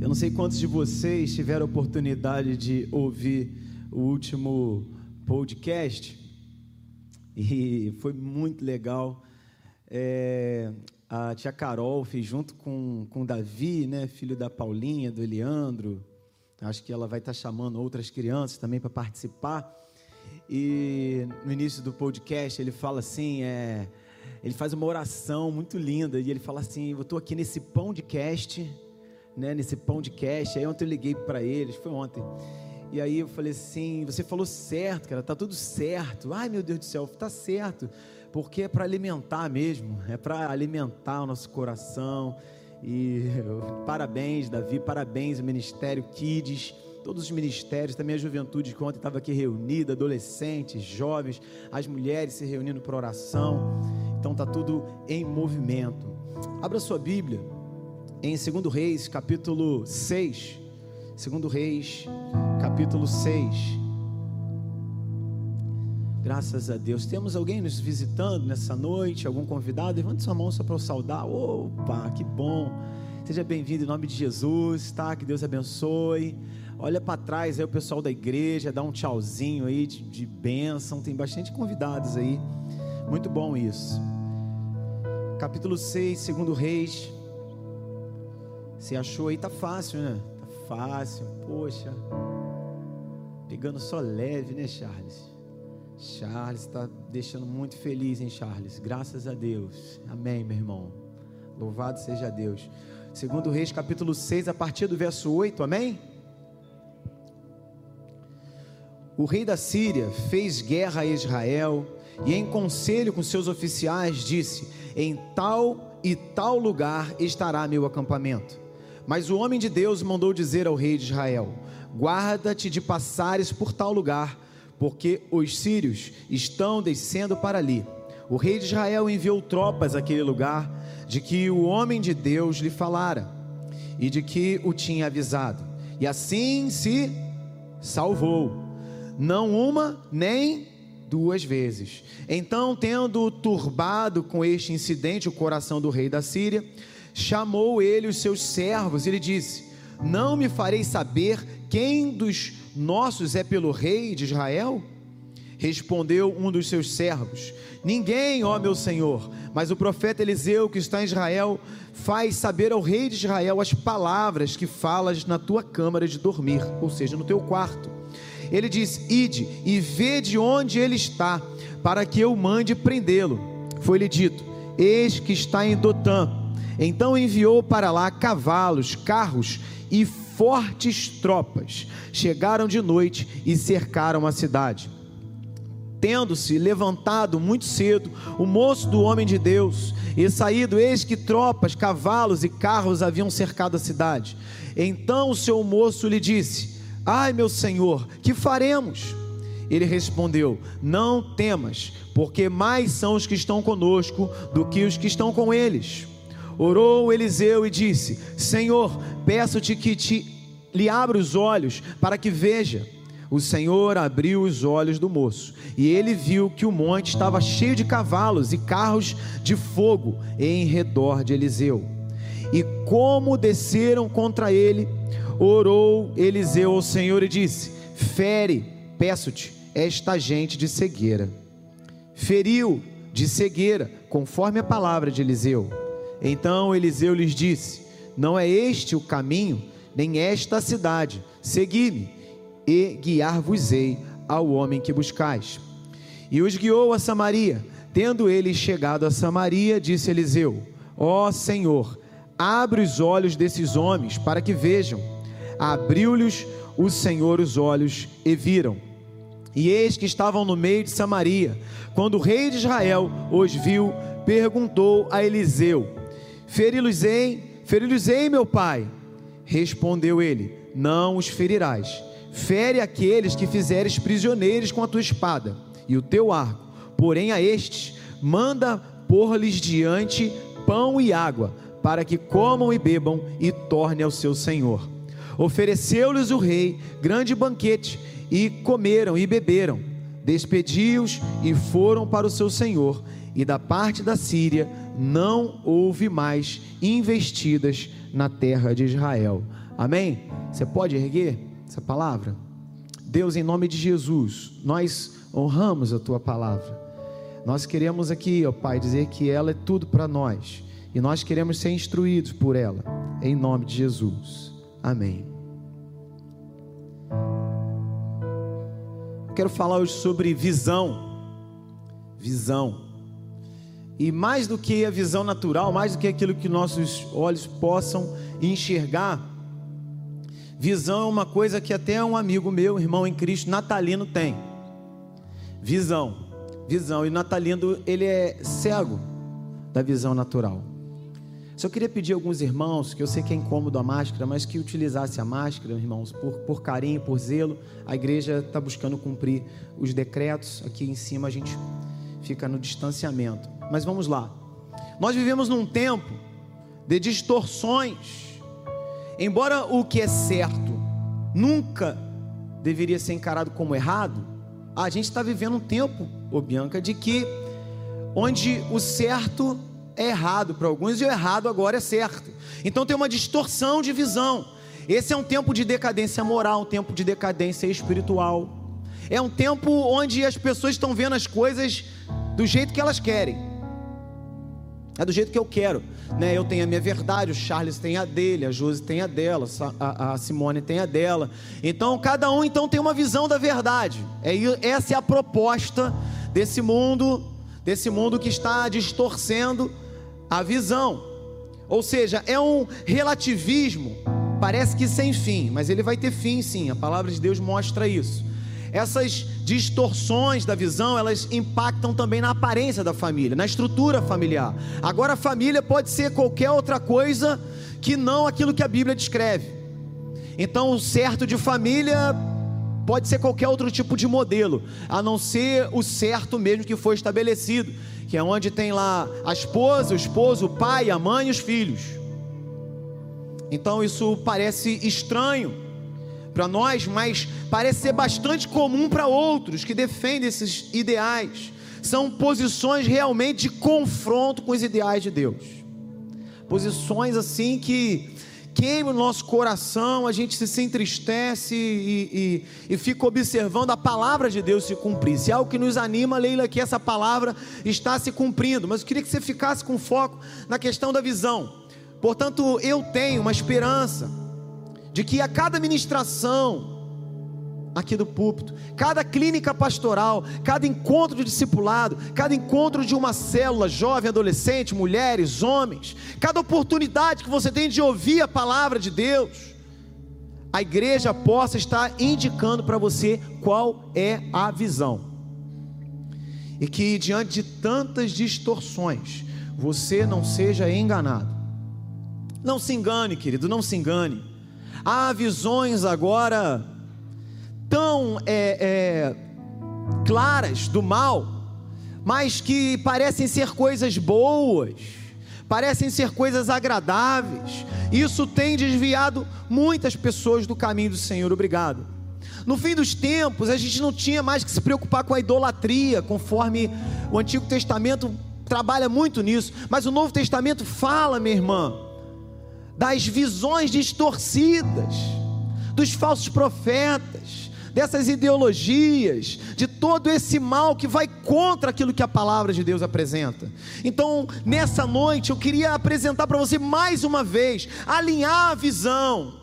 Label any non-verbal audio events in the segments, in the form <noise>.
Eu não sei quantos de vocês tiveram a oportunidade de ouvir o último podcast e foi muito legal. É, a tia Carol fez junto com, com o Davi, né, filho da Paulinha, do Eliandro. Acho que ela vai estar chamando outras crianças também para participar. E no início do podcast ele fala assim, é, ele faz uma oração muito linda e ele fala assim: eu estou aqui nesse pão de cast né, nesse pão de cash. Aí ontem eu liguei para eles, foi ontem. E aí eu falei assim: você falou certo, cara, tá tudo certo. Ai meu Deus do céu, tá certo, porque é para alimentar mesmo, é para alimentar o nosso coração. E parabéns, Davi, parabéns, o Ministério Kids, todos os ministérios, também a juventude que ontem estava aqui reunida, adolescentes, jovens, as mulheres se reunindo para oração. Então tá tudo em movimento. Abra sua Bíblia em 2 Reis, capítulo 6. 2 Reis, capítulo 6. Graças a Deus. Temos alguém nos visitando nessa noite? Algum convidado? Levante sua mão só para eu saudar. Opa, que bom. Seja bem-vindo em nome de Jesus, tá? Que Deus abençoe. Olha para trás aí o pessoal da igreja, dá um tchauzinho aí de, de bênção. Tem bastante convidados aí. Muito bom isso. Capítulo 6, 2 Reis. Você achou aí, tá fácil, né? Tá fácil, poxa. Pegando só leve, né, Charles? Charles está deixando muito feliz, hein, Charles? Graças a Deus. Amém, meu irmão. Louvado seja Deus. Segundo Reis, capítulo 6, a partir do verso 8, amém? O rei da Síria fez guerra a Israel e em conselho com seus oficiais disse: Em tal e tal lugar estará meu acampamento. Mas o homem de Deus mandou dizer ao rei de Israel: Guarda-te de passares por tal lugar, porque os sírios estão descendo para ali. O rei de Israel enviou tropas àquele lugar, de que o homem de Deus lhe falara, e de que o tinha avisado. E assim se salvou, não uma nem duas vezes. Então, tendo turbado com este incidente o coração do rei da Síria, chamou ele os seus servos e lhe disse: Não me farei saber quem dos nossos é pelo rei de Israel? Respondeu um dos seus servos: Ninguém, ó meu senhor, mas o profeta Eliseu, que está em Israel, faz saber ao rei de Israel as palavras que falas na tua câmara de dormir, ou seja, no teu quarto. Ele diz: Ide e vê de onde ele está, para que eu mande prendê-lo. Foi-lhe dito: Eis que está em Dotã então enviou para lá cavalos, carros e fortes tropas. Chegaram de noite e cercaram a cidade. Tendo-se levantado muito cedo, o moço do homem de Deus, e saído, eis que tropas, cavalos e carros haviam cercado a cidade. Então o seu moço lhe disse: Ai, meu senhor, que faremos? Ele respondeu: Não temas, porque mais são os que estão conosco do que os que estão com eles. Orou Eliseu e disse: Senhor, peço-te que te lhe abra os olhos para que veja. O Senhor abriu os olhos do moço, e ele viu que o monte estava cheio de cavalos e carros de fogo em redor de Eliseu. E como desceram contra ele, orou Eliseu ao Senhor e disse: Fere, peço-te, esta gente de cegueira. Feriu de cegueira, conforme a palavra de Eliseu. Então Eliseu lhes disse: Não é este o caminho, nem esta a cidade. Segui-me e guiar-vos-ei ao homem que buscais. E os guiou a Samaria. Tendo ele chegado a Samaria, disse Eliseu: Ó Senhor, abre os olhos desses homens para que vejam. Abriu-lhes o Senhor os olhos e viram. E eis que estavam no meio de Samaria. Quando o rei de Israel os viu, perguntou a Eliseu: Feri-los-ei, feri-los-ei, meu pai. Respondeu ele: Não os ferirás. Fere aqueles que fizeres prisioneiros com a tua espada e o teu arco. Porém, a estes, manda pôr-lhes diante pão e água, para que comam e bebam e tornem ao seu senhor. Ofereceu-lhes o rei grande banquete, e comeram e beberam. Despediu-os e foram para o seu senhor. E da parte da Síria não houve mais investidas na terra de Israel. Amém? Você pode erguer essa palavra? Deus, em nome de Jesus, nós honramos a tua palavra. Nós queremos aqui, ó Pai, dizer que ela é tudo para nós e nós queremos ser instruídos por ela, em nome de Jesus. Amém. Quero falar hoje sobre visão. Visão. E mais do que a visão natural, mais do que aquilo que nossos olhos possam enxergar, visão é uma coisa que até um amigo meu, irmão em Cristo, Natalino, tem. Visão, visão. E Natalino, ele é cego da visão natural. Só queria pedir a alguns irmãos, que eu sei que é incômodo a máscara, mas que utilizasse a máscara, irmãos, por, por carinho, por zelo. A igreja está buscando cumprir os decretos. Aqui em cima a gente fica no distanciamento. Mas vamos lá. Nós vivemos num tempo de distorções. Embora o que é certo nunca deveria ser encarado como errado, a gente está vivendo um tempo, ô Bianca, de que onde o certo é errado para alguns e o errado agora é certo. Então tem uma distorção de visão. Esse é um tempo de decadência moral, um tempo de decadência espiritual. É um tempo onde as pessoas estão vendo as coisas do jeito que elas querem. É do jeito que eu quero. Né? Eu tenho a minha verdade, o Charles tem a dele, a Josi tem a dela, a, Simone tem a dela. Então cada um então tem uma visão da verdade. É, essa é a proposta desse mundo, desse mundo que está distorcendo a visão. Ou seja, é um relativismo, parece que sem fim, mas ele vai ter fim sim, a palavra de Deus mostra isso. Essas distorções da visão, elas impactam também na aparência da família, na estrutura familiar. Agora a família pode ser qualquer outra coisa que não aquilo que a Bíblia descreve. Então, o certo de família pode ser qualquer outro tipo de modelo, a não ser o certo mesmo que foi estabelecido que é onde tem lá a esposa, o esposo, o pai, a mãe e os filhos. Então isso parece estranho para nós, mas parece ser bastante comum para outros que defendem esses ideais. São posições realmente de confronto com os ideais de Deus. Posições assim que queima o nosso coração, a gente se entristece e, e, e, fica observando a palavra de Deus se cumprir. Se é algo que nos anima, Leila, que essa palavra está se cumprindo. Mas eu queria que você ficasse com foco na questão da visão. Portanto, eu tenho uma esperança de que a cada ministração, aqui do púlpito, cada clínica pastoral, cada encontro de discipulado, cada encontro de uma célula, jovem, adolescente, mulheres, homens, cada oportunidade que você tem de ouvir a palavra de Deus, a igreja possa estar indicando para você qual é a visão. E que diante de tantas distorções, você não seja enganado. Não se engane, querido, não se engane. Há visões agora tão é, é, claras do mal, mas que parecem ser coisas boas, parecem ser coisas agradáveis. Isso tem desviado muitas pessoas do caminho do Senhor. Obrigado. No fim dos tempos, a gente não tinha mais que se preocupar com a idolatria, conforme o Antigo Testamento trabalha muito nisso, mas o Novo Testamento fala, minha irmã, das visões distorcidas, dos falsos profetas, dessas ideologias, de todo esse mal que vai contra aquilo que a palavra de Deus apresenta. Então, nessa noite, eu queria apresentar para você mais uma vez, alinhar a visão.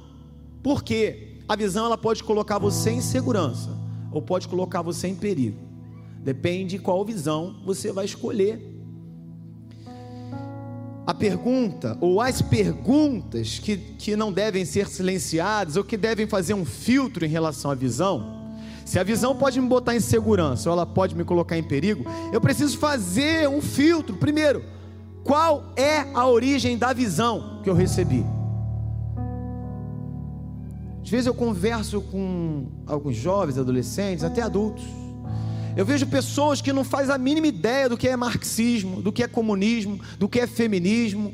Por quê? A visão ela pode colocar você em segurança ou pode colocar você em perigo. Depende qual visão você vai escolher a pergunta ou as perguntas que, que não devem ser silenciadas ou que devem fazer um filtro em relação à visão. Se a visão pode me botar em segurança ou ela pode me colocar em perigo, eu preciso fazer um filtro. Primeiro, qual é a origem da visão que eu recebi? Às vezes eu converso com alguns jovens, adolescentes, até adultos eu vejo pessoas que não fazem a mínima ideia do que é marxismo, do que é comunismo, do que é feminismo.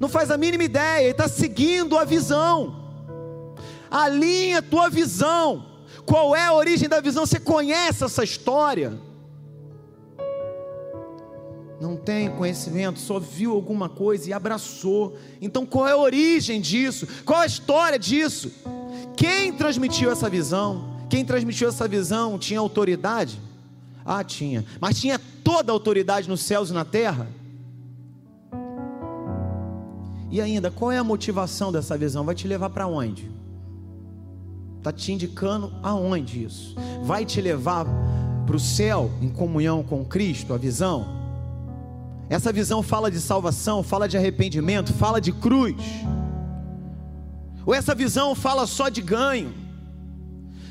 Não faz a mínima ideia, está seguindo a visão. Alinha a tua visão. Qual é a origem da visão? Você conhece essa história? não tem conhecimento, só viu alguma coisa e abraçou. Então, qual é a origem disso? Qual é a história disso? Quem transmitiu essa visão? Quem transmitiu essa visão tinha autoridade? Ah, tinha. Mas tinha toda a autoridade nos céus e na terra? E ainda, qual é a motivação dessa visão? Vai te levar para onde? Está te indicando aonde isso? Vai te levar para o céu em comunhão com Cristo, a visão? Essa visão fala de salvação, fala de arrependimento, fala de cruz. Ou essa visão fala só de ganho,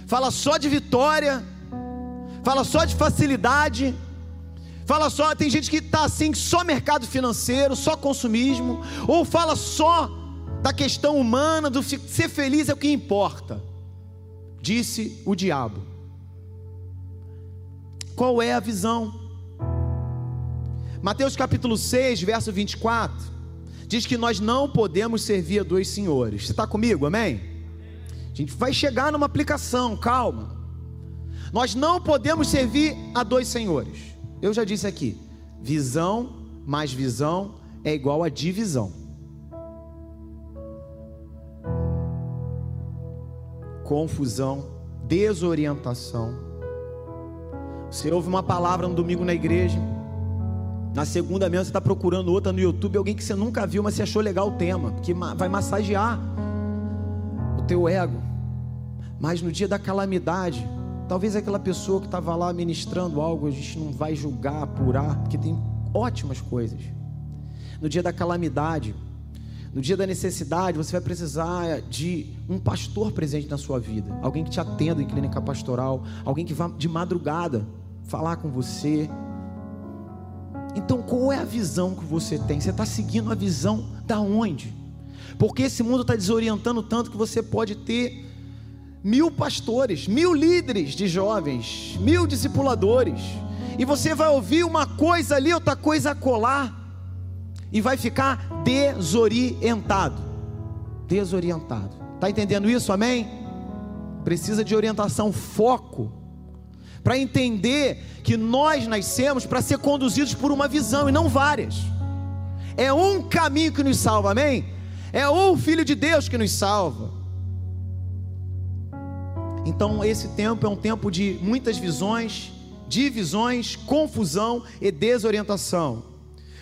fala só de vitória, fala só de facilidade, fala só. Tem gente que está assim, só mercado financeiro, só consumismo, ou fala só da questão humana, do ser feliz é o que importa, disse o diabo. Qual é a visão? Mateus capítulo 6, verso 24, diz que nós não podemos servir a dois senhores. Você está comigo, amém? A gente vai chegar numa aplicação, calma. Nós não podemos servir a dois senhores. Eu já disse aqui: visão mais visão é igual a divisão. Confusão, desorientação. Você ouve uma palavra no domingo na igreja, na segunda mesmo você está procurando outra no YouTube, alguém que você nunca viu, mas você achou legal o tema, que vai massagear o teu ego. Mas no dia da calamidade, talvez aquela pessoa que estava lá ministrando algo, a gente não vai julgar, apurar, porque tem ótimas coisas. No dia da calamidade, no dia da necessidade, você vai precisar de um pastor presente na sua vida, alguém que te atenda em clínica pastoral, alguém que vá de madrugada falar com você, então, qual é a visão que você tem? Você está seguindo a visão da onde? Porque esse mundo está desorientando tanto que você pode ter mil pastores, mil líderes de jovens, mil discipuladores, e você vai ouvir uma coisa ali, outra coisa a colar, e vai ficar desorientado. Desorientado. Está entendendo isso? Amém? Precisa de orientação, foco para entender que nós nascemos para ser conduzidos por uma visão e não várias. É um caminho que nos salva, amém? É o Filho de Deus que nos salva. Então, esse tempo é um tempo de muitas visões, divisões, confusão e desorientação.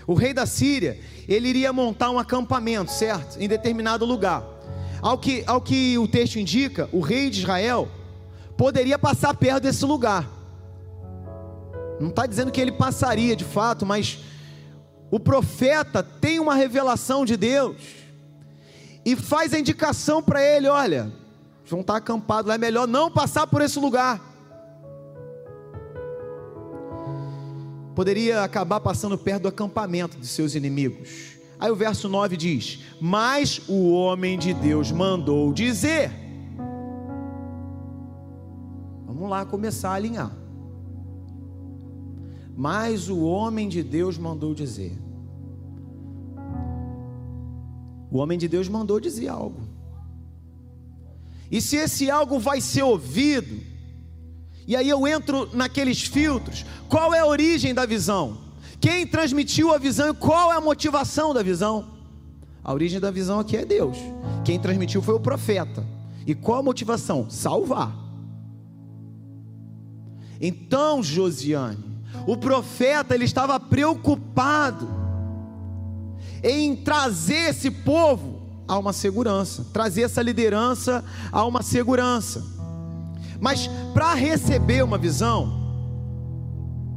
O rei da Síria, ele iria montar um acampamento, certo? Em determinado lugar. Ao que, ao que o texto indica, o rei de Israel poderia passar perto desse lugar. Não está dizendo que ele passaria de fato, mas o profeta tem uma revelação de Deus e faz a indicação para ele: olha, vão estar acampados lá, é melhor não passar por esse lugar. Poderia acabar passando perto do acampamento de seus inimigos. Aí o verso 9 diz: Mas o homem de Deus mandou dizer. Vamos lá começar a alinhar. Mas o homem de Deus mandou dizer. O homem de Deus mandou dizer algo. E se esse algo vai ser ouvido, e aí eu entro naqueles filtros, qual é a origem da visão? Quem transmitiu a visão e qual é a motivação da visão? A origem da visão aqui é Deus. Quem transmitiu foi o profeta. E qual a motivação? Salvar. Então, Josiane, o profeta ele estava preocupado em trazer esse povo a uma segurança, trazer essa liderança a uma segurança. Mas para receber uma visão,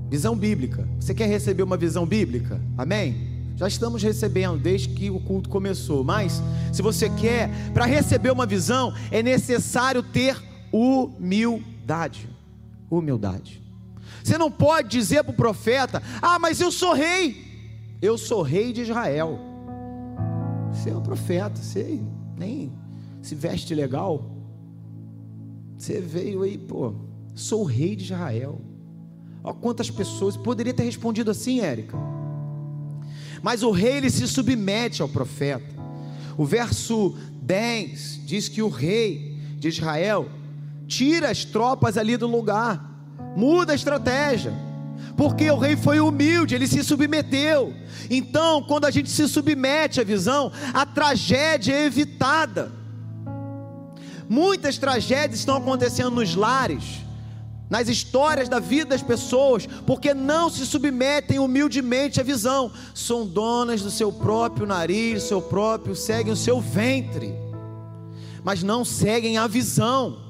visão bíblica, você quer receber uma visão bíblica? Amém? Já estamos recebendo desde que o culto começou, mas se você quer, para receber uma visão, é necessário ter humildade. Humildade. Você não pode dizer para o profeta: Ah, mas eu sou rei. Eu sou rei de Israel. Você é um profeta, você nem se veste legal. Você veio aí, pô, sou o rei de Israel. Olha quantas pessoas. Poderia ter respondido assim, Érica. Mas o rei ele se submete ao profeta. O verso 10 diz que o rei de Israel tira as tropas ali do lugar muda a estratégia. Porque o rei foi humilde, ele se submeteu. Então, quando a gente se submete à visão, a tragédia é evitada. Muitas tragédias estão acontecendo nos lares, nas histórias da vida das pessoas, porque não se submetem humildemente à visão, são donas do seu próprio nariz, seu próprio, seguem o seu ventre, mas não seguem a visão.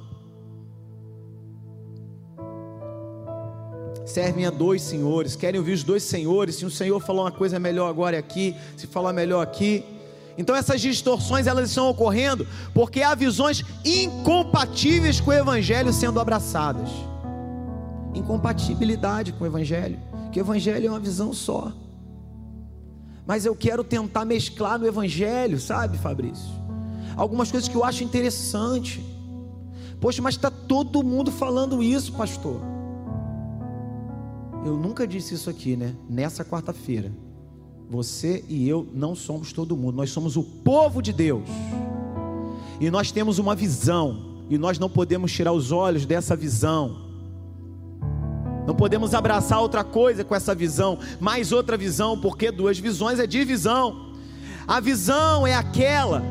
Servem a dois senhores, querem ouvir os dois senhores. Se um senhor falar uma coisa melhor agora é aqui, se falar melhor aqui. Então essas distorções elas estão ocorrendo porque há visões incompatíveis com o evangelho sendo abraçadas. Incompatibilidade com o evangelho, que o evangelho é uma visão só. Mas eu quero tentar mesclar no evangelho, sabe, Fabrício? Algumas coisas que eu acho interessante. Poxa, mas está todo mundo falando isso, pastor. Eu nunca disse isso aqui, né? Nessa quarta-feira. Você e eu não somos todo mundo, nós somos o povo de Deus. E nós temos uma visão, e nós não podemos tirar os olhos dessa visão. Não podemos abraçar outra coisa com essa visão, mais outra visão, porque duas visões é divisão. A visão é aquela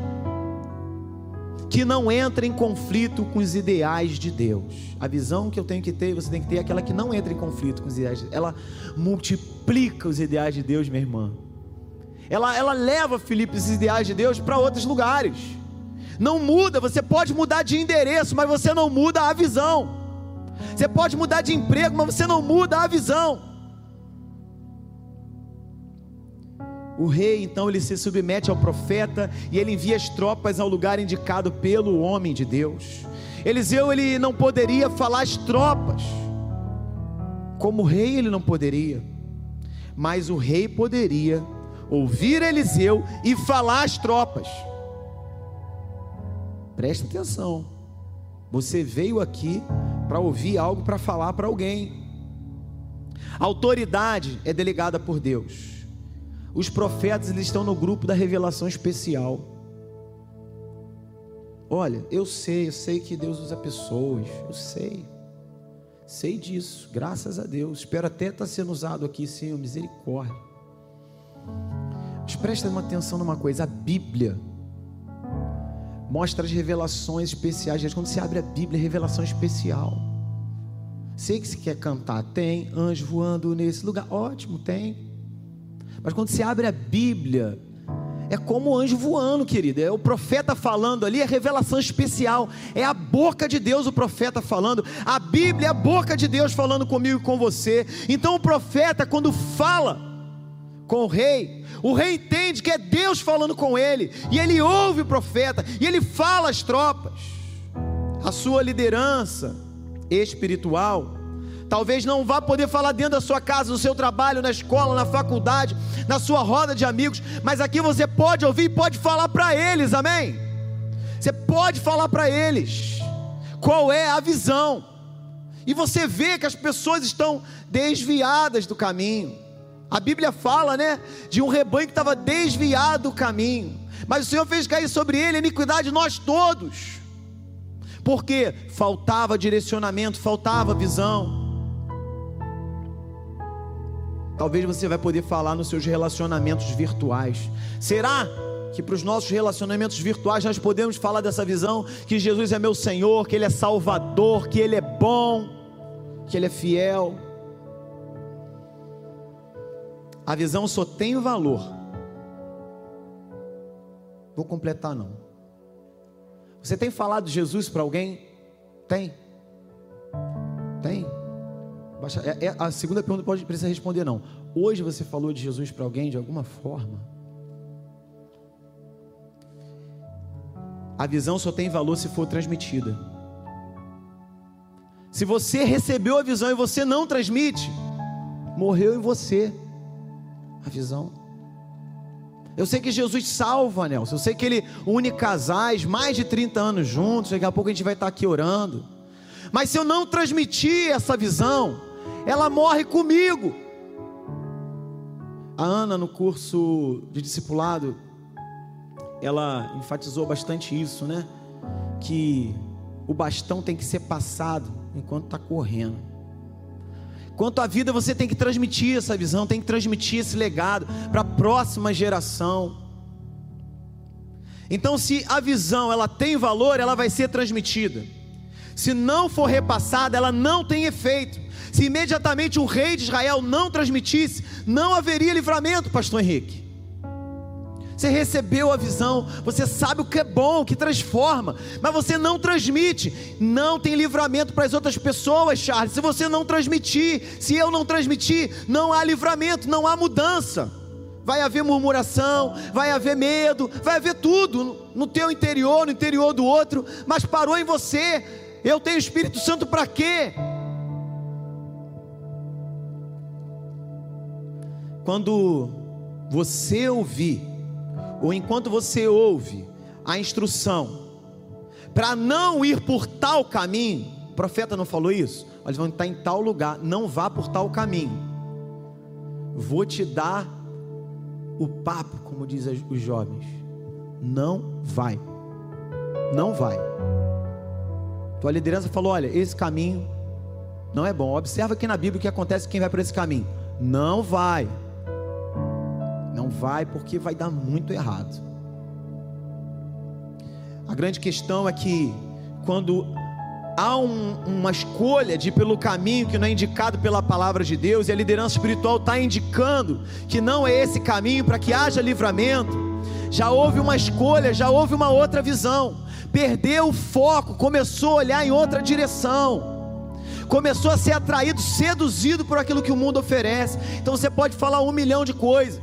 que não entra em conflito com os ideais de Deus. A visão que eu tenho que ter, você tem que ter, é aquela que não entra em conflito com os ideais de Deus. Ela multiplica os ideais de Deus, minha irmã. Ela, ela leva, Felipe, esses ideais de Deus para outros lugares. Não muda, você pode mudar de endereço, mas você não muda a visão. Você pode mudar de emprego, mas você não muda a visão. O rei então ele se submete ao profeta e ele envia as tropas ao lugar indicado pelo homem de Deus. Eliseu ele não poderia falar as tropas. Como rei ele não poderia. Mas o rei poderia ouvir Eliseu e falar as tropas. Presta atenção. Você veio aqui para ouvir algo para falar para alguém. A autoridade é delegada por Deus. Os profetas eles estão no grupo da revelação especial. Olha, eu sei, eu sei que Deus usa pessoas, eu sei. Sei disso, graças a Deus. Espero até estar sendo usado aqui, Senhor, misericórdia. Mas presta uma atenção numa coisa: a Bíblia mostra as revelações especiais. Quando você abre a Bíblia, revelação especial. Sei que se quer cantar, tem anjo voando nesse lugar, ótimo, tem. Mas quando você abre a Bíblia, é como o anjo voando, querido. É o profeta falando ali, é revelação especial. É a boca de Deus o profeta falando. A Bíblia é a boca de Deus falando comigo e com você. Então o profeta, quando fala com o rei, o rei entende que é Deus falando com ele. E ele ouve o profeta. E ele fala às tropas. A sua liderança espiritual Talvez não vá poder falar dentro da sua casa, no seu trabalho, na escola, na faculdade, na sua roda de amigos, mas aqui você pode ouvir e pode falar para eles, amém? Você pode falar para eles qual é a visão, e você vê que as pessoas estão desviadas do caminho. A Bíblia fala, né, de um rebanho que estava desviado do caminho, mas o Senhor fez cair sobre ele a iniquidade de nós todos, porque faltava direcionamento, faltava visão. Talvez você vai poder falar nos seus relacionamentos virtuais. Será que para os nossos relacionamentos virtuais nós podemos falar dessa visão que Jesus é meu Senhor, que Ele é Salvador, que Ele é bom, que Ele é fiel? A visão só tem valor. Vou completar não. Você tem falado de Jesus para alguém? Tem. Tem. É, é, a segunda pergunta pode precisa responder não. Hoje você falou de Jesus para alguém de alguma forma? A visão só tem valor se for transmitida. Se você recebeu a visão e você não transmite, morreu em você a visão. Eu sei que Jesus salva, Nelson. Eu sei que Ele une casais mais de 30 anos juntos. Daqui a pouco a gente vai estar aqui orando. Mas se eu não transmitir essa visão, ela morre comigo. A Ana, no curso de discipulado, ela enfatizou bastante isso, né? Que o bastão tem que ser passado enquanto está correndo. Quanto à vida, você tem que transmitir essa visão, tem que transmitir esse legado para a próxima geração. Então, se a visão ela tem valor, ela vai ser transmitida. Se não for repassada, ela não tem efeito. Se imediatamente o rei de Israel não transmitisse, não haveria livramento, pastor Henrique. Você recebeu a visão, você sabe o que é bom, o que transforma, mas você não transmite. Não tem livramento para as outras pessoas, Charles. Se você não transmitir, se eu não transmitir, não há livramento, não há mudança. Vai haver murmuração, vai haver medo, vai haver tudo no teu interior, no interior do outro, mas parou em você. Eu tenho Espírito Santo para quê? Quando você ouvir ou enquanto você ouve a instrução para não ir por tal caminho, o profeta não falou isso? Eles vão estar em tal lugar, não vá por tal caminho. Vou te dar o papo, como dizem os jovens. Não vai. Não vai. Tua liderança falou: olha, esse caminho não é bom. Observa aqui na Bíblia o que acontece quem vai por esse caminho. Não vai. Não vai porque vai dar muito errado. A grande questão é que quando há um, uma escolha de ir pelo caminho que não é indicado pela palavra de Deus, e a liderança espiritual está indicando que não é esse caminho para que haja livramento, já houve uma escolha, já houve uma outra visão, perdeu o foco, começou a olhar em outra direção, começou a ser atraído, seduzido por aquilo que o mundo oferece. Então você pode falar um milhão de coisas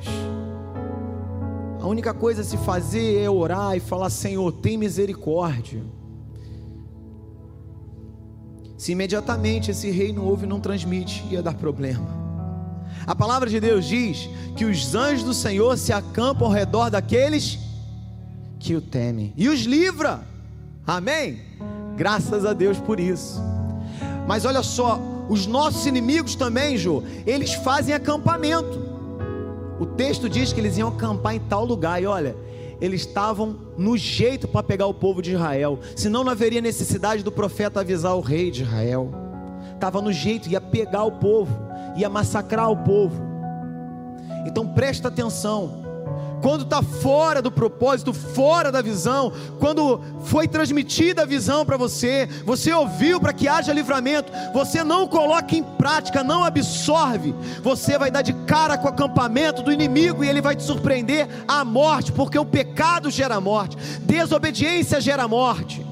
a única coisa a se fazer é orar e falar: Senhor, tem misericórdia. Se imediatamente esse rei não ouve e não transmite, ia dar problema. A palavra de Deus diz que os anjos do Senhor se acampam ao redor daqueles que o temem e os livra. Amém? Graças a Deus por isso. Mas olha só, os nossos inimigos também, Jô, eles fazem acampamento. O texto diz que eles iam acampar em tal lugar, e olha, eles estavam no jeito para pegar o povo de Israel, senão não haveria necessidade do profeta avisar o rei de Israel. Estava no jeito, ia pegar o povo, ia massacrar o povo. Então presta atenção, quando está fora do propósito, fora da visão, quando foi transmitida a visão para você, você ouviu para que haja livramento, você não coloca em prática, não absorve, você vai dar de cara com o acampamento do inimigo e ele vai te surpreender à morte, porque o pecado gera morte, desobediência gera morte.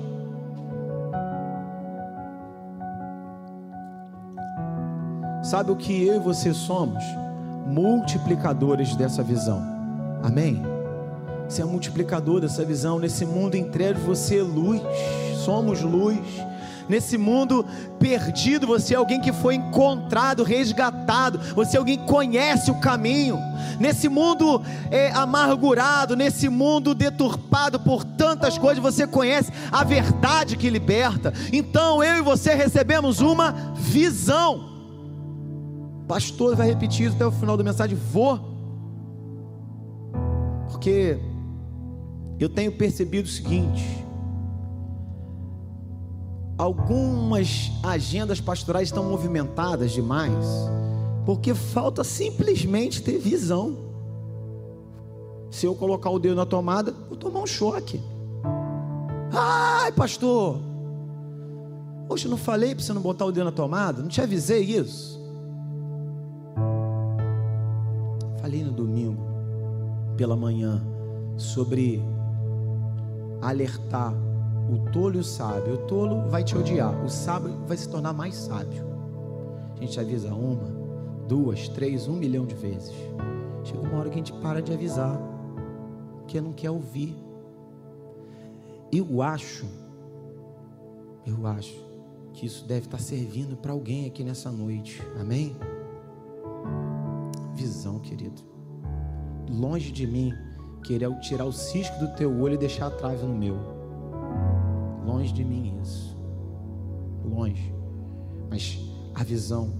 Sabe o que eu e você somos? Multiplicadores dessa visão. Amém? Você é multiplicador dessa visão. Nesse mundo entregue, você é luz. Somos luz. Nesse mundo perdido, você é alguém que foi encontrado, resgatado. Você é alguém que conhece o caminho. Nesse mundo é, amargurado, nesse mundo deturpado por tantas coisas, você conhece a verdade que liberta. Então eu e você recebemos uma visão. Pastor vai repetir isso até o final da mensagem. Vou porque eu tenho percebido o seguinte: algumas agendas pastorais estão movimentadas demais, porque falta simplesmente ter visão. Se eu colocar o dedo na tomada, vou tomar um choque. Ai, pastor, hoje eu não falei para você não botar o dedo na tomada? Não te avisei isso? Falei no domingo pela manhã sobre alertar o tolo e o sábio. O tolo vai te odiar, o sábio vai se tornar mais sábio. A gente avisa uma, duas, três, um milhão de vezes. Chega uma hora que a gente para de avisar, porque não quer ouvir. Eu acho, eu acho que isso deve estar servindo para alguém aqui nessa noite. Amém? Visão, querido longe de mim querer tirar o cisco do teu olho e deixar a trave no meu. Longe de mim isso. Longe. Mas a visão,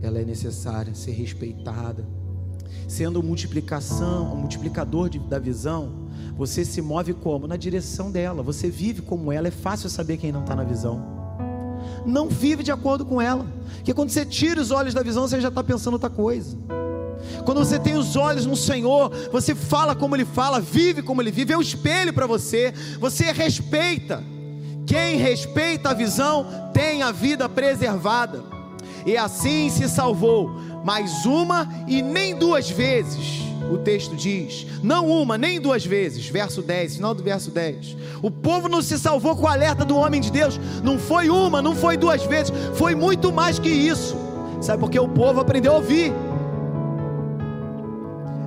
ela é necessária ser respeitada. Sendo multiplicação, o multiplicador de, da visão, você se move como? Na direção dela. Você vive como ela. É fácil saber quem não está na visão. não vive de acordo com ela. Porque quando você tira os olhos da visão, você já está pensando outra coisa. Quando você tem os olhos no Senhor, você fala como Ele fala, vive como Ele vive, é um espelho para você, você respeita. Quem respeita a visão tem a vida preservada. E assim se salvou, mais uma e nem duas vezes. O texto diz, não uma, nem duas vezes, verso 10, final do verso 10. O povo não se salvou com o alerta do homem de Deus, não foi uma, não foi duas vezes, foi muito mais que isso. Sabe porque o povo aprendeu a ouvir.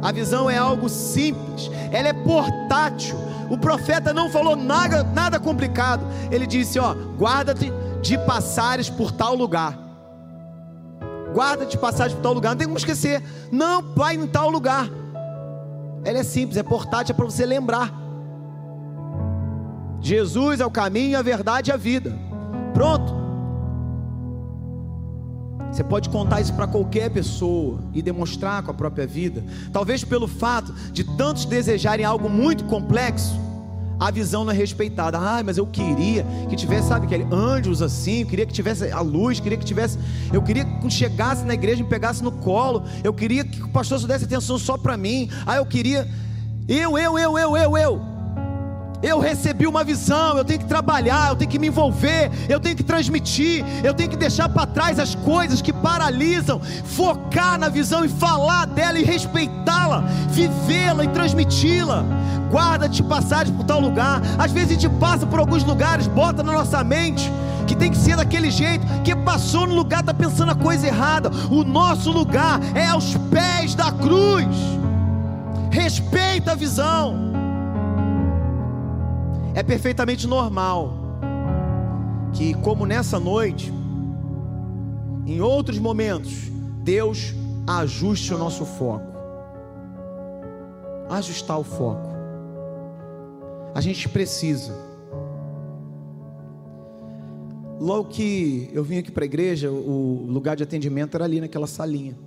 A visão é algo simples, ela é portátil. O profeta não falou nada, nada complicado. Ele disse: Ó, guarda-te de passares por tal lugar. Guarda de passagem por tal lugar. Não tem como esquecer. Não, vai em tal lugar. Ela é simples, é portátil, é para você lembrar. Jesus é o caminho, a verdade e a vida. Pronto. Você pode contar isso para qualquer pessoa e demonstrar com a própria vida. Talvez pelo fato de tantos desejarem algo muito complexo, a visão não é respeitada. Ah, mas eu queria que tivesse, sabe, aquele anjos assim, eu queria que tivesse a luz, queria que tivesse, eu queria que chegasse na igreja e me pegasse no colo, eu queria que o pastor desse atenção só para mim. Ah, eu queria eu, eu, eu, eu, eu, eu. Eu recebi uma visão, eu tenho que trabalhar, eu tenho que me envolver, eu tenho que transmitir, eu tenho que deixar para trás as coisas que paralisam, focar na visão e falar dela e respeitá-la, vivê-la e transmiti-la. Guarda-te passagem por tal lugar. Às vezes a gente passa por alguns lugares, bota na nossa mente que tem que ser daquele jeito, que passou no lugar, está pensando a coisa errada. O nosso lugar é aos pés da cruz. Respeita a visão é perfeitamente normal que, como nessa noite, em outros momentos, Deus ajuste o nosso foco. Ajustar o foco. A gente precisa. Logo que eu vim aqui para a igreja, o lugar de atendimento era ali naquela salinha.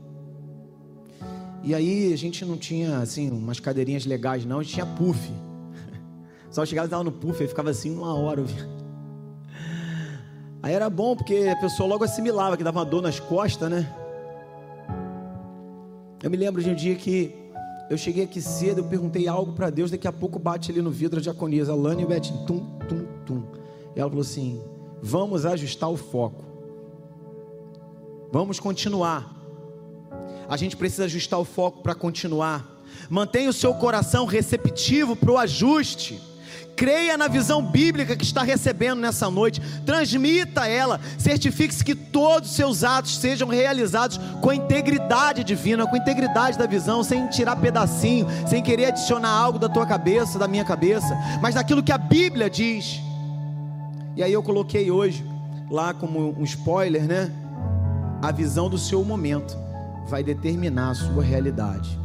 E aí a gente não tinha assim umas cadeirinhas legais, não, a gente tinha puff. Só chegava e estava no puff, e ficava assim uma hora. Aí era bom, porque a pessoa logo assimilava, que dava uma dor nas costas, né? Eu me lembro de um dia que eu cheguei aqui cedo, eu perguntei algo para Deus, daqui a pouco bate ali no vidro a diaconisa, Lani e Betinho, tum, tum, tum. E ela falou assim: vamos ajustar o foco. Vamos continuar. A gente precisa ajustar o foco para continuar. Mantenha o seu coração receptivo para o ajuste. Creia na visão bíblica que está recebendo nessa noite, transmita ela, certifique-se que todos os seus atos sejam realizados com a integridade divina, com a integridade da visão, sem tirar pedacinho, sem querer adicionar algo da tua cabeça, da minha cabeça, mas daquilo que a Bíblia diz. E aí eu coloquei hoje, lá como um spoiler, né? A visão do seu momento vai determinar a sua realidade.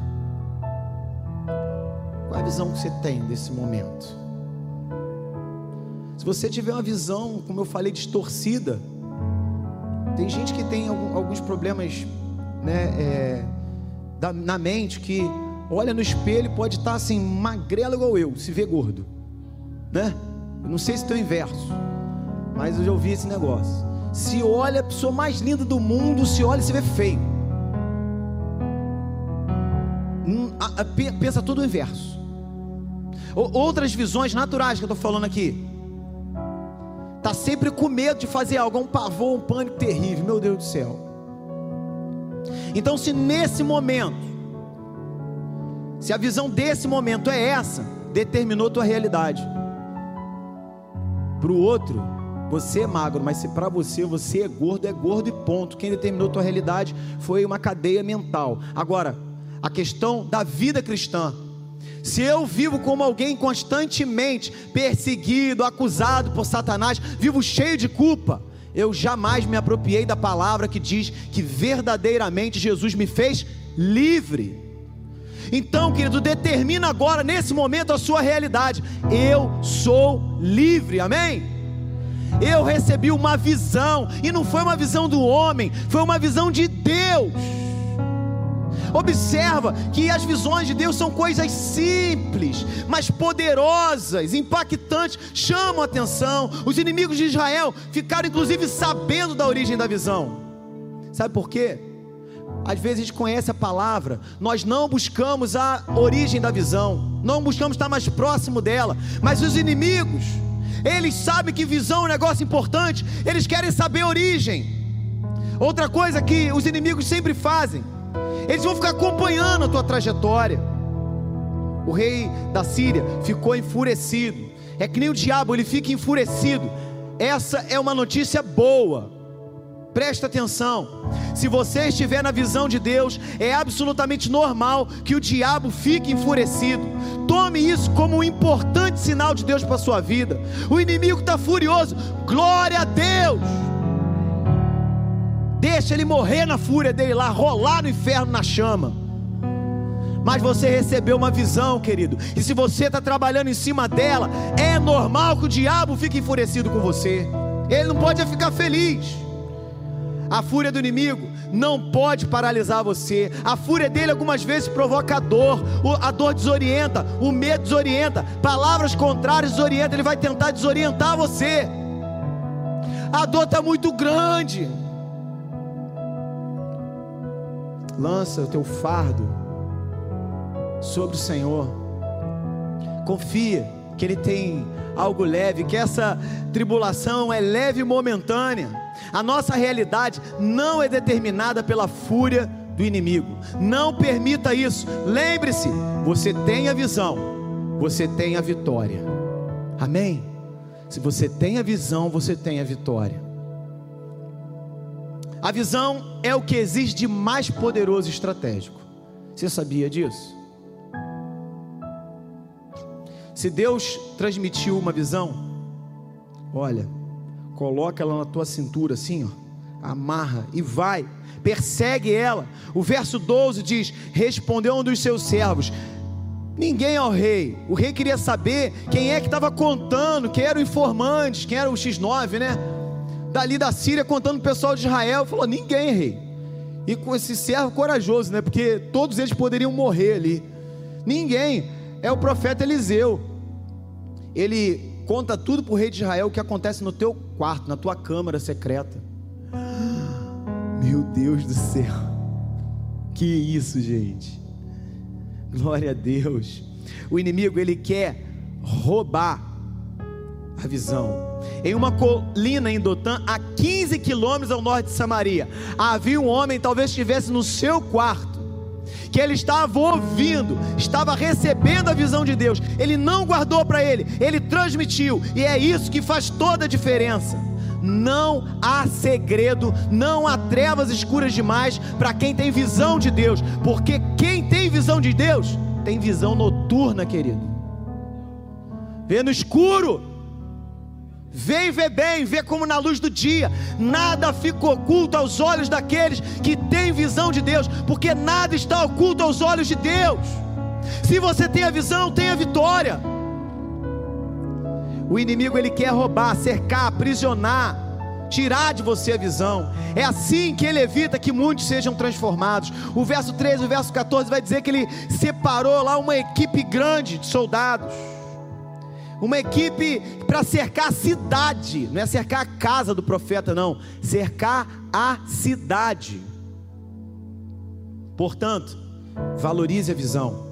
Qual a visão que você tem desse momento? Se você tiver uma visão, como eu falei, distorcida, tem gente que tem alguns problemas né, é, na mente que olha no espelho e pode estar assim, magrelo igual eu, se vê gordo, né? Eu não sei se tem o inverso, mas eu já ouvi esse negócio. Se olha a pessoa mais linda do mundo, se olha e se vê feio. Hum, pensa tudo o inverso. Outras visões naturais que eu estou falando aqui Está sempre com medo de fazer algo, um pavor, um pânico terrível, meu Deus do céu. Então, se nesse momento, se a visão desse momento é essa, determinou tua realidade. Para o outro, você é magro, mas se para você você é gordo, é gordo e ponto. Quem determinou tua realidade foi uma cadeia mental. Agora, a questão da vida cristã se eu vivo como alguém constantemente perseguido, acusado por Satanás, vivo cheio de culpa, eu jamais me apropriei da palavra que diz que verdadeiramente Jesus me fez livre. Então, querido, determina agora, nesse momento, a sua realidade. Eu sou livre, amém? Eu recebi uma visão, e não foi uma visão do homem, foi uma visão de Deus. Observa que as visões de Deus são coisas simples, mas poderosas, impactantes, chamam a atenção. Os inimigos de Israel ficaram inclusive sabendo da origem da visão. Sabe por quê? Às vezes a gente conhece a palavra, nós não buscamos a origem da visão, não buscamos estar mais próximo dela, mas os inimigos, eles sabem que visão é um negócio importante, eles querem saber a origem. Outra coisa que os inimigos sempre fazem, eles vão ficar acompanhando a tua trajetória. O rei da Síria ficou enfurecido, é que nem o diabo, ele fica enfurecido. Essa é uma notícia boa Presta atenção. Se você estiver na visão de Deus, é absolutamente normal que o diabo fique enfurecido. Tome isso como um importante sinal de Deus para a sua vida. O inimigo está furioso. Glória a Deus. Deixa ele morrer na fúria dele lá, rolar no inferno na chama. Mas você recebeu uma visão, querido. E se você está trabalhando em cima dela, é normal que o diabo fique enfurecido com você. Ele não pode ficar feliz. A fúria do inimigo não pode paralisar você. A fúria dele algumas vezes provoca dor. A dor desorienta, o medo desorienta, palavras contrárias desorientam. Ele vai tentar desorientar você. A dor está muito grande. Lança o teu fardo sobre o Senhor. Confia que Ele tem algo leve, que essa tribulação é leve e momentânea. A nossa realidade não é determinada pela fúria do inimigo. Não permita isso. Lembre-se, você tem a visão, você tem a vitória. Amém? Se você tem a visão, você tem a vitória. A visão é o que existe de mais poderoso e estratégico. Você sabia disso? Se Deus transmitiu uma visão, olha, coloca ela na tua cintura assim, ó, amarra e vai, persegue ela. O verso 12 diz: Respondeu um dos seus servos: Ninguém ao rei. O rei queria saber quem é que estava contando, quem era o informante, quem era o X9, né? Dali da Síria contando o pessoal de Israel. Falou: Ninguém, rei. E com esse servo corajoso, né? Porque todos eles poderiam morrer ali. Ninguém. É o profeta Eliseu. Ele Conta tudo para o rei de Israel o que acontece no teu quarto, na tua câmara secreta. Meu Deus do céu. Que isso, gente. Glória a Deus. O inimigo ele quer roubar a visão. Em uma colina em Dotã, a 15 quilômetros ao norte de Samaria, havia um homem, talvez estivesse no seu quarto que ele estava ouvindo, estava recebendo a visão de Deus. Ele não guardou para ele, ele transmitiu, e é isso que faz toda a diferença. Não há segredo, não há trevas escuras demais para quem tem visão de Deus, porque quem tem visão de Deus tem visão noturna, querido. Vê no escuro, Vê e bem, vê como na luz do dia, nada fica oculto aos olhos daqueles que têm visão de Deus, porque nada está oculto aos olhos de Deus. Se você tem a visão, tem a vitória. O inimigo ele quer roubar, cercar, aprisionar, tirar de você a visão. É assim que ele evita que muitos sejam transformados. O verso 13, o verso 14 vai dizer que ele separou lá uma equipe grande de soldados uma equipe para cercar a cidade, não é cercar a casa do profeta, não, cercar a cidade. Portanto, valorize a visão.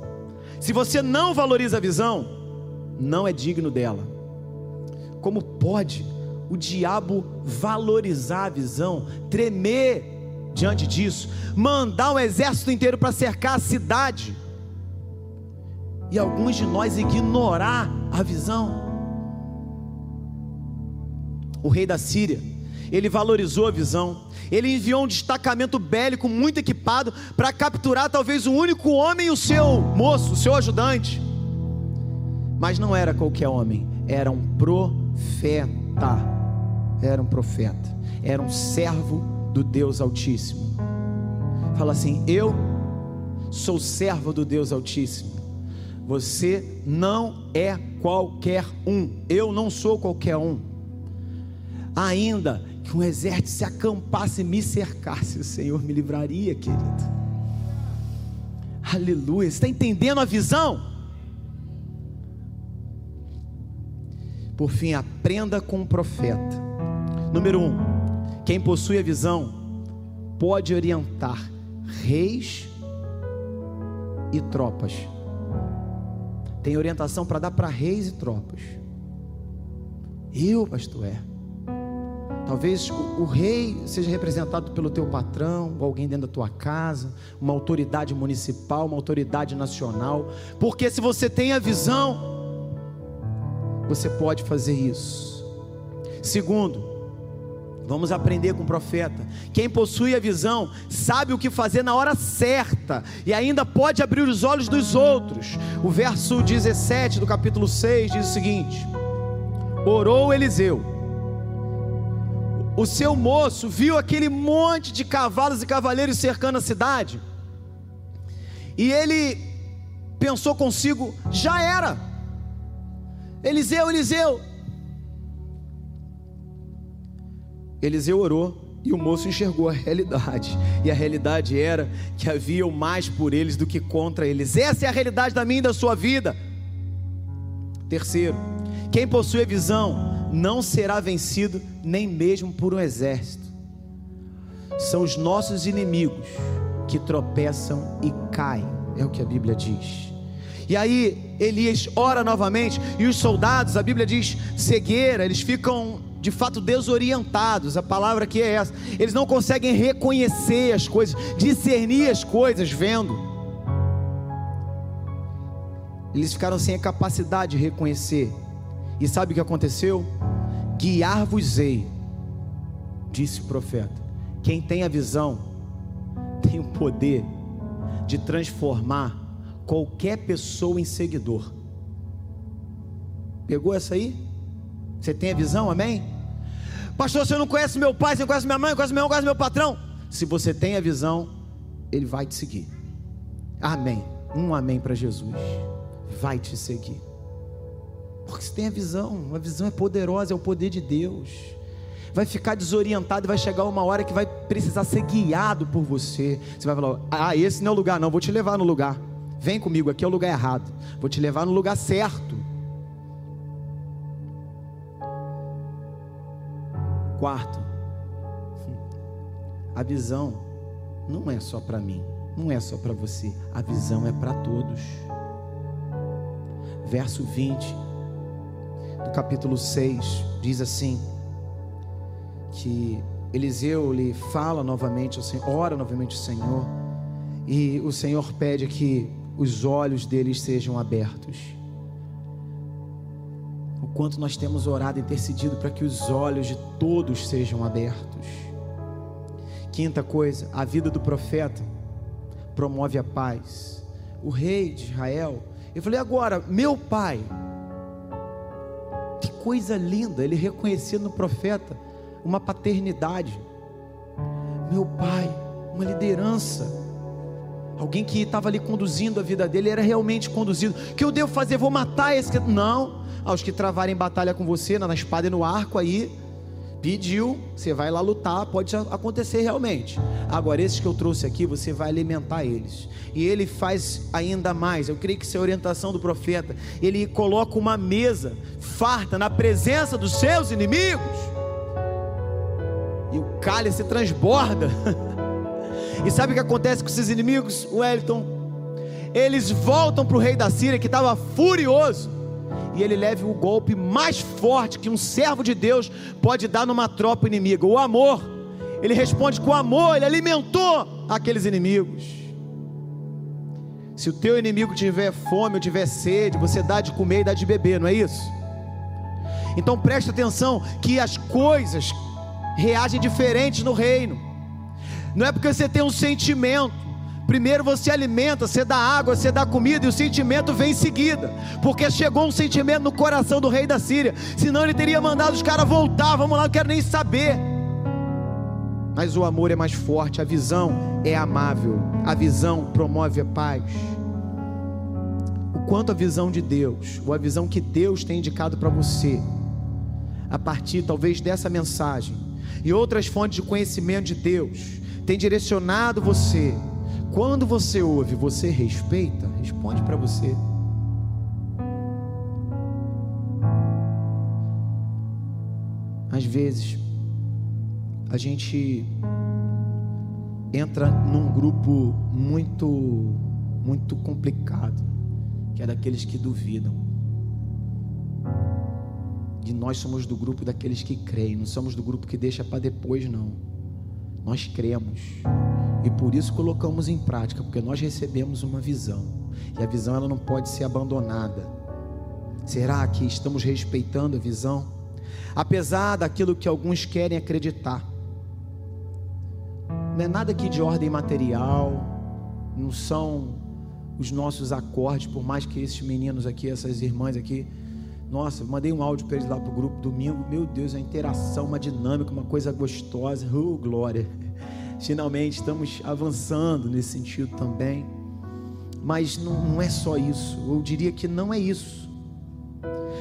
Se você não valoriza a visão, não é digno dela. Como pode o diabo valorizar a visão, tremer diante disso, mandar um exército inteiro para cercar a cidade? E alguns de nós ignorar a visão. O rei da Síria, ele valorizou a visão. Ele enviou um destacamento bélico muito equipado para capturar talvez o único homem o seu moço, o seu ajudante. Mas não era qualquer homem, era um profeta. Era um profeta, era um servo do Deus Altíssimo. Fala assim: Eu sou servo do Deus Altíssimo. Você não é qualquer um. Eu não sou qualquer um. Ainda que um exército se acampasse e me cercasse, o Senhor me livraria, querido. Aleluia. Você está entendendo a visão? Por fim, aprenda com o profeta. Número um, quem possui a visão pode orientar reis e tropas. Tem orientação para dar para reis e tropas. Eu, pastor, é. Talvez o, o, rei seja representado pelo teu patrão, ou alguém dentro da tua casa, uma autoridade municipal, uma autoridade nacional. Porque se você tem a visão, você pode fazer isso. Segundo, vamos aprender com o profeta. Quem possui a visão sabe o que fazer na hora certa e ainda pode abrir os olhos dos outros. O verso 17 do capítulo 6 diz o seguinte: Orou Eliseu o seu moço viu aquele monte de cavalos e cavaleiros cercando a cidade, e ele pensou consigo: já era, Eliseu, Eliseu. Eliseu orou e o moço enxergou a realidade, e a realidade era que havia mais por eles do que contra eles. Essa é a realidade da minha e da sua vida. Terceiro, quem possui visão não será vencido nem mesmo por um exército. São os nossos inimigos que tropeçam e caem, é o que a Bíblia diz. E aí Elias ora novamente, e os soldados, a Bíblia diz cegueira, eles ficam de fato desorientados, a palavra aqui é essa. Eles não conseguem reconhecer as coisas, discernir as coisas vendo. Eles ficaram sem a capacidade de reconhecer. E sabe o que aconteceu? Guiar-vos-ei, disse o profeta. Quem tem a visão tem o poder de transformar qualquer pessoa em seguidor. Pegou essa aí? Você tem a visão, amém? Pastor, você não conhece meu pai, você não conhece minha mãe, não conhece meu irmão, conhece meu patrão. Se você tem a visão, ele vai te seguir. Amém. Um amém para Jesus. Vai te seguir. Porque você tem a visão, a visão é poderosa, é o poder de Deus. Vai ficar desorientado e vai chegar uma hora que vai precisar ser guiado por você. Você vai falar: Ah, esse não é o lugar, não, vou te levar no lugar. Vem comigo, aqui é o lugar errado. Vou te levar no lugar certo. Quarto, a visão não é só para mim, não é só para você, a visão é para todos. Verso 20 do capítulo 6, diz assim: que Eliseu lhe fala novamente ao Senhor, ora novamente ao Senhor, e o Senhor pede que os olhos deles sejam abertos. O quanto nós temos orado e intercedido para que os olhos de todos sejam abertos. Quinta coisa, a vida do profeta promove a paz. O rei de Israel, eu falei agora, meu pai, que coisa linda, ele reconhecia no profeta uma paternidade. Meu pai, uma liderança. Alguém que estava ali conduzindo a vida dele, era realmente conduzido. O que eu devo fazer? Vou matar esse. Não. Aos que travarem batalha com você, na espada e no arco, aí Pediu, você vai lá lutar, pode acontecer realmente. Agora, esses que eu trouxe aqui, você vai alimentar eles. E ele faz ainda mais. Eu creio que isso é a orientação do profeta. Ele coloca uma mesa farta na presença dos seus inimigos. E o cálice transborda. <laughs> e sabe o que acontece com esses inimigos, Wellington? Eles voltam para o rei da Síria que estava furioso e ele leve o golpe mais forte que um servo de Deus pode dar numa tropa inimiga: o amor. Ele responde com amor, ele alimentou aqueles inimigos. Se o teu inimigo tiver fome ou tiver sede, você dá de comer e dá de beber, não é isso? Então preste atenção que as coisas reagem diferentes no reino. Não é porque você tem um sentimento, Primeiro você alimenta, você dá água, você dá comida e o sentimento vem em seguida. Porque chegou um sentimento no coração do rei da Síria. Senão ele teria mandado os caras voltar. Vamos lá, não quero nem saber. Mas o amor é mais forte, a visão é amável, a visão promove a paz. O quanto a visão de Deus, ou a visão que Deus tem indicado para você, a partir talvez dessa mensagem e outras fontes de conhecimento de Deus, tem direcionado você Quando você ouve, você respeita? Responde para você. Às vezes, a gente entra num grupo muito, muito complicado, que é daqueles que duvidam. E nós somos do grupo daqueles que creem, não somos do grupo que deixa para depois, não. Nós cremos e por isso colocamos em prática, porque nós recebemos uma visão e a visão ela não pode ser abandonada. Será que estamos respeitando a visão? Apesar daquilo que alguns querem acreditar, não é nada aqui de ordem material, não são os nossos acordes, por mais que esses meninos aqui, essas irmãs aqui, nossa, mandei um áudio para eles lá para o grupo domingo. Meu Deus, a interação, uma dinâmica, uma coisa gostosa. Oh, glória! <laughs> Finalmente estamos avançando nesse sentido também. Mas não, não é só isso. Eu diria que não é isso.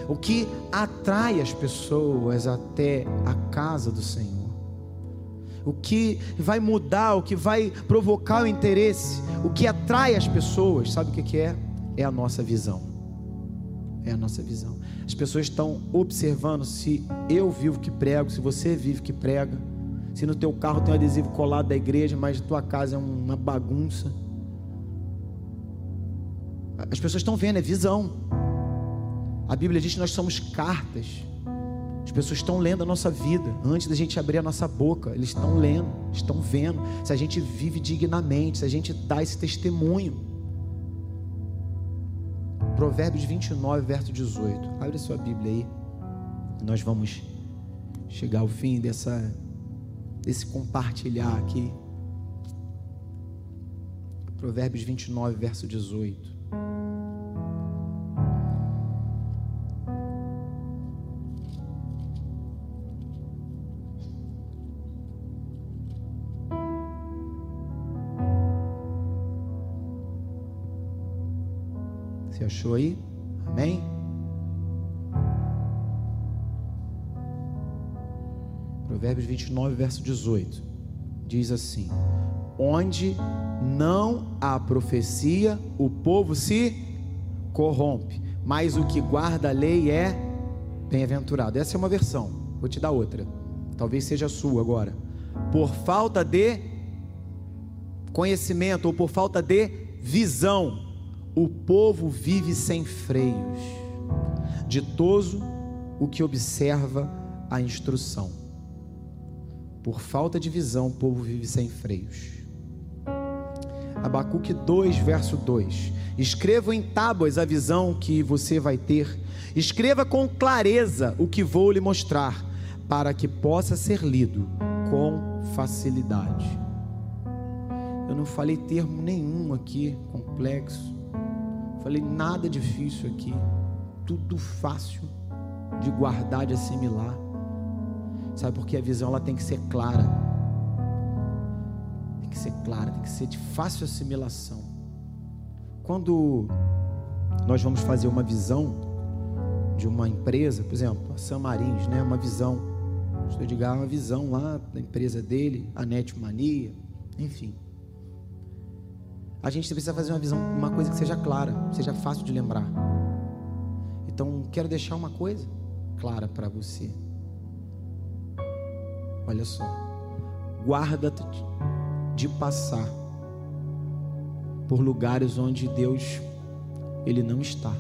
O que atrai as pessoas até a casa do Senhor o que vai mudar, o que vai provocar o interesse, o que atrai as pessoas, sabe o que, é? É a nossa visão. É a nossa visão. As pessoas estão observando se eu vivo que prego, se você vive que prega, se no teu carro tem um adesivo colado da igreja, mas tua casa é uma bagunça. As pessoas estão vendo, é visão. A Bíblia diz que nós somos cartas as pessoas estão lendo a nossa vida antes da gente abrir a nossa boca. Eles estão lendo, estão vendo. Se a gente vive dignamente, se a gente dá esse testemunho. Provérbios 29, verso 18. Abre sua Bíblia aí. Nós vamos chegar ao fim dessa, desse compartilhar aqui. Provérbios 29, verso 18. Achou aí? Amém? Provérbios 29, verso 18. Diz assim: Onde não há profecia, o povo se corrompe, mas o que guarda a lei é bem-aventurado. Essa é uma versão, vou te dar outra. Talvez seja a sua agora. Por falta de conhecimento ou por falta de visão, o povo vive sem freios, ditoso o que observa a instrução. Por falta de visão, o povo vive sem freios. Abacuque 2, verso 2. Escreva em tábuas a visão que você vai ter. Escreva com clareza o que vou lhe mostrar, para que possa ser lido com facilidade. Eu não falei termo nenhum aqui complexo. Falei, nada difícil aqui, tudo fácil de guardar, de assimilar. Sabe porque a visão ela tem que ser clara. Tem que ser clara, tem que ser de fácil assimilação. Quando nós vamos fazer uma visão de uma empresa, por exemplo, a Sam Marins, né, uma visão. O Edgar uma visão lá da empresa dele, a Netmania, enfim a gente precisa fazer uma visão, uma coisa que seja clara, seja fácil de lembrar. Então, quero deixar uma coisa clara para você. Olha só, guarda-te de passar por lugares onde Deus ele não está.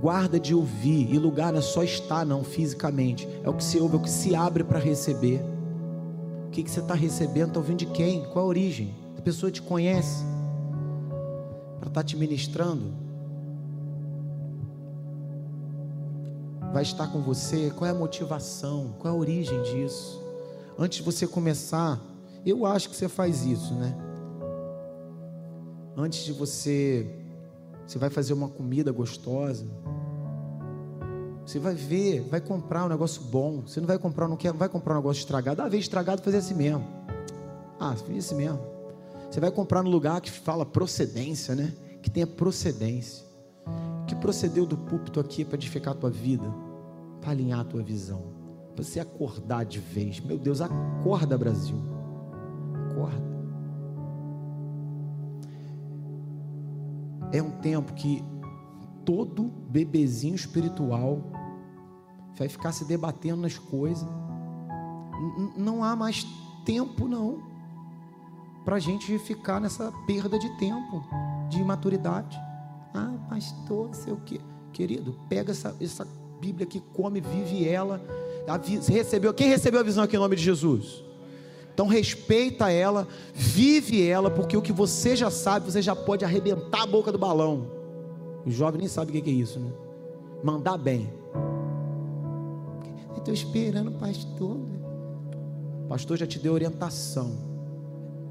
Guarda de ouvir, e lugar não é só estar, não, fisicamente. É o que se ouve, é o que se abre para receber. O que, que você está recebendo? Está ouvindo de quem? Qual a origem? A pessoa te conhece para estar tá te ministrando? Vai estar com você? Qual é a motivação? Qual é a origem disso? Antes de você começar, eu acho que você faz isso, né? Antes de você, você vai fazer uma comida gostosa. Você vai ver, vai comprar um negócio bom. Você não vai comprar, não quer, vai comprar um negócio estragado. Ah, veio estragado, fazer assim mesmo. Ah, faz assim mesmo. Você vai comprar no lugar que fala procedência, né? Que tenha procedência. Que procedeu do púlpito aqui para edificar a tua vida, para alinhar a tua visão, para você acordar de vez. Meu Deus, acorda, Brasil. acorda. É um tempo que todo bebezinho espiritual vai ficar se debatendo nas coisas. Não há mais tempo, não, para a gente ficar nessa perda de tempo, de imaturidade. Ah, pastor, sei o quê. Querido, pega essa, essa Bíblia que come, vive ela. Recebeu, quem recebeu a visão aqui em nome de Jesus? Então respeita ela, vive ela, porque o que você já sabe, você já pode arrebentar a boca do balão. O jovem nem sabe o que é isso, né? Mandar bem. Estou esperando o pastor. O pastor já te deu orientação.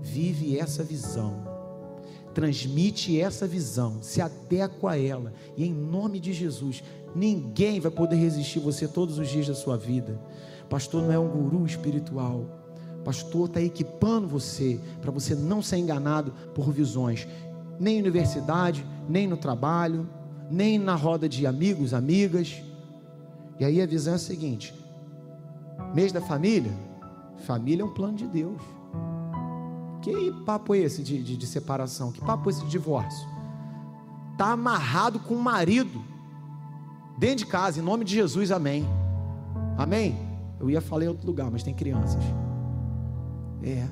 Vive essa visão. Transmite essa visão. Se adequa a ela. E em nome de Jesus, ninguém vai poder resistir você todos os dias da sua vida. Pastor não é um guru espiritual. Pastor está equipando você para você não ser enganado por visões. Nem na universidade, nem no trabalho, nem na roda de amigos, amigas. E aí a visão é a seguinte: mês da família, família é um plano de Deus. Que papo é esse de, de, de separação? Que papo é esse de divórcio? Está amarrado com o marido, dentro de casa, em nome de Jesus, amém. Amém? Eu ia falar em outro lugar, mas tem crianças. É.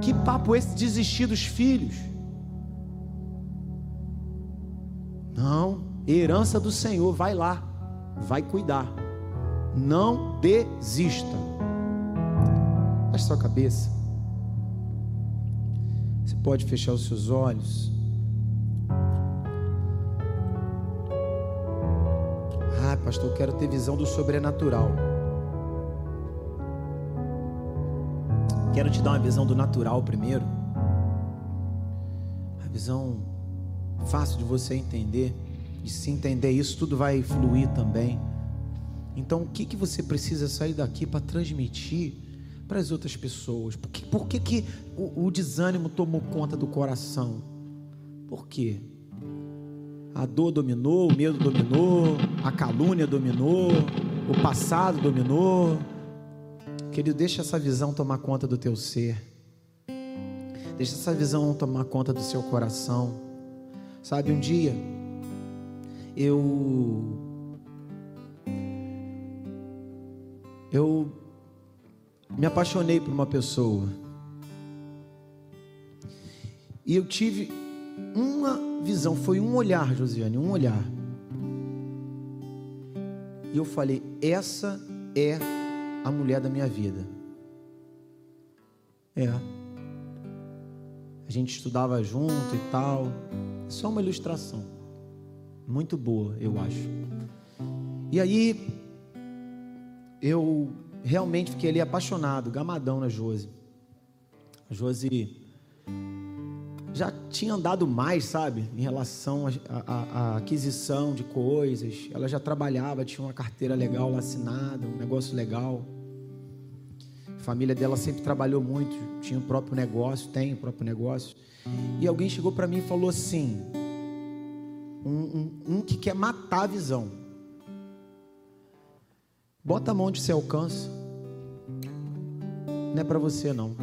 Que papo é esse de desistir dos filhos? Não, herança do Senhor, vai lá, vai cuidar. Não desista. Baixe sua cabeça. Você pode fechar os seus olhos. Ah, pastor, eu quero ter visão do sobrenatural. Quero te dar uma visão do natural primeiro. A visão fácil de você entender. E se entender isso, tudo vai fluir também. Então, o que, que você precisa sair daqui para transmitir para as outras pessoas? Por que, por que, que o, o desânimo tomou conta do coração? Por quê? A dor dominou, o medo dominou, a calúnia dominou, o passado dominou. Querido, deixa essa visão tomar conta do teu ser. Deixa essa visão tomar conta do seu coração. Sabe, um dia eu eu me apaixonei por uma pessoa. E eu tive uma visão, foi um olhar, Josiane, um olhar. E eu falei: essa é a mulher da minha vida. É. A gente estudava junto e tal. Só uma ilustração. Muito boa, eu acho. E aí, eu realmente fiquei ali apaixonado, gamadão na Josi. A Josi já tinha andado mais, sabe, em relação à aquisição de coisas. Ela já trabalhava, tinha uma carteira legal lá assinada, um negócio legal. A família dela sempre trabalhou muito, tinha o próprio negócio, tem o próprio negócio. E alguém chegou para mim e falou assim: um, um, um que quer matar a visão. Bota a mão onde você alcança. Não é para você não.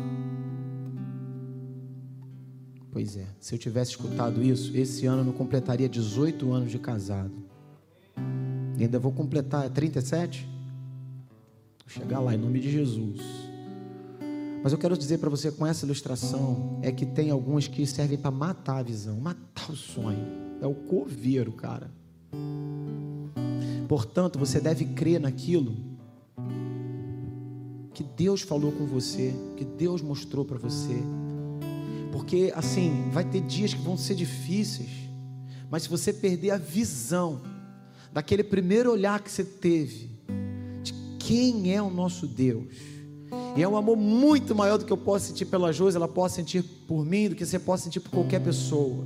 Pois é, se eu tivesse escutado isso, esse ano eu não completaria 18 anos de casado. E ainda vou completar 37? Vou chegar lá em nome de Jesus. Mas eu quero dizer para você com essa ilustração é que tem alguns que servem para matar a visão, matar o sonho. É o coveiro, cara. Portanto, você deve crer naquilo que Deus falou com você, que Deus mostrou para você. Porque assim, vai ter dias que vão ser difíceis, mas se você perder a visão daquele primeiro olhar que você teve de quem é o nosso Deus, e é um amor muito maior do que eu posso sentir pela Josi, ela pode sentir por mim, do que você pode sentir por qualquer pessoa.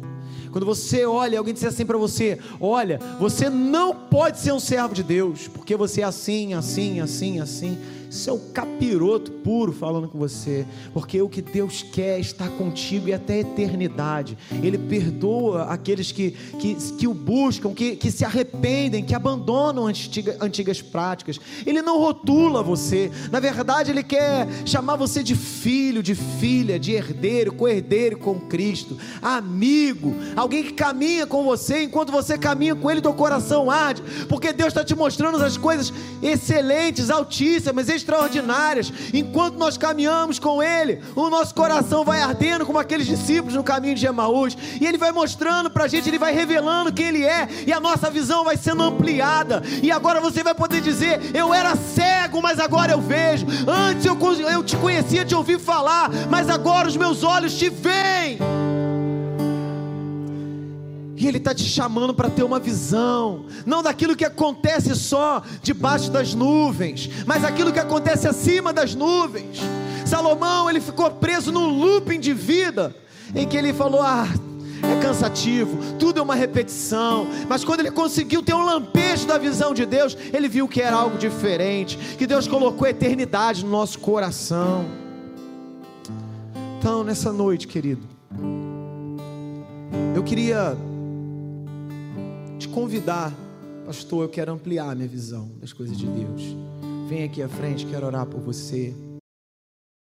Quando você olha, alguém diz assim para você: Olha, você não pode ser um servo de Deus, porque você é assim, assim, assim, assim. Isso é o capiroto puro falando com você, porque o que Deus quer é contigo e até a eternidade. Ele perdoa aqueles que, que, que o buscam, que, que se arrependem, que abandonam antiga, antigas práticas. Ele não rotula você, na verdade, Ele quer chamar você de filho, de filha, de herdeiro, co-herdeiro com Cristo, amigo, alguém que caminha com você, enquanto você caminha com Ele, teu coração arde, porque Deus está te mostrando as coisas excelentes, altíssimas, extraordinárias. Enquanto nós caminhamos com Ele, o nosso coração vai ardendo como aqueles discípulos no caminho de Emaús. E Ele vai mostrando para a gente, Ele vai revelando quem Ele é, e a nossa visão vai sendo ampliada. E agora você vai poder dizer: Eu era cego, mas agora eu vejo. Antes eu, eu te conhecia, te ouvi falar, mas agora os meus olhos te veem. E Ele está te chamando para ter uma visão, não daquilo que acontece só debaixo das nuvens, mas aquilo que acontece acima das nuvens. Salomão, ele ficou preso num looping de vida, em que ele falou: Ah, é cansativo, tudo é uma repetição. Mas quando ele conseguiu ter um lampejo da visão de Deus, ele viu que era algo diferente, que Deus colocou eternidade no nosso coração. Então, nessa noite, querido, eu queria te convidar, pastor, eu quero ampliar minha visão das coisas de Deus. Vem aqui à frente, quero orar por você.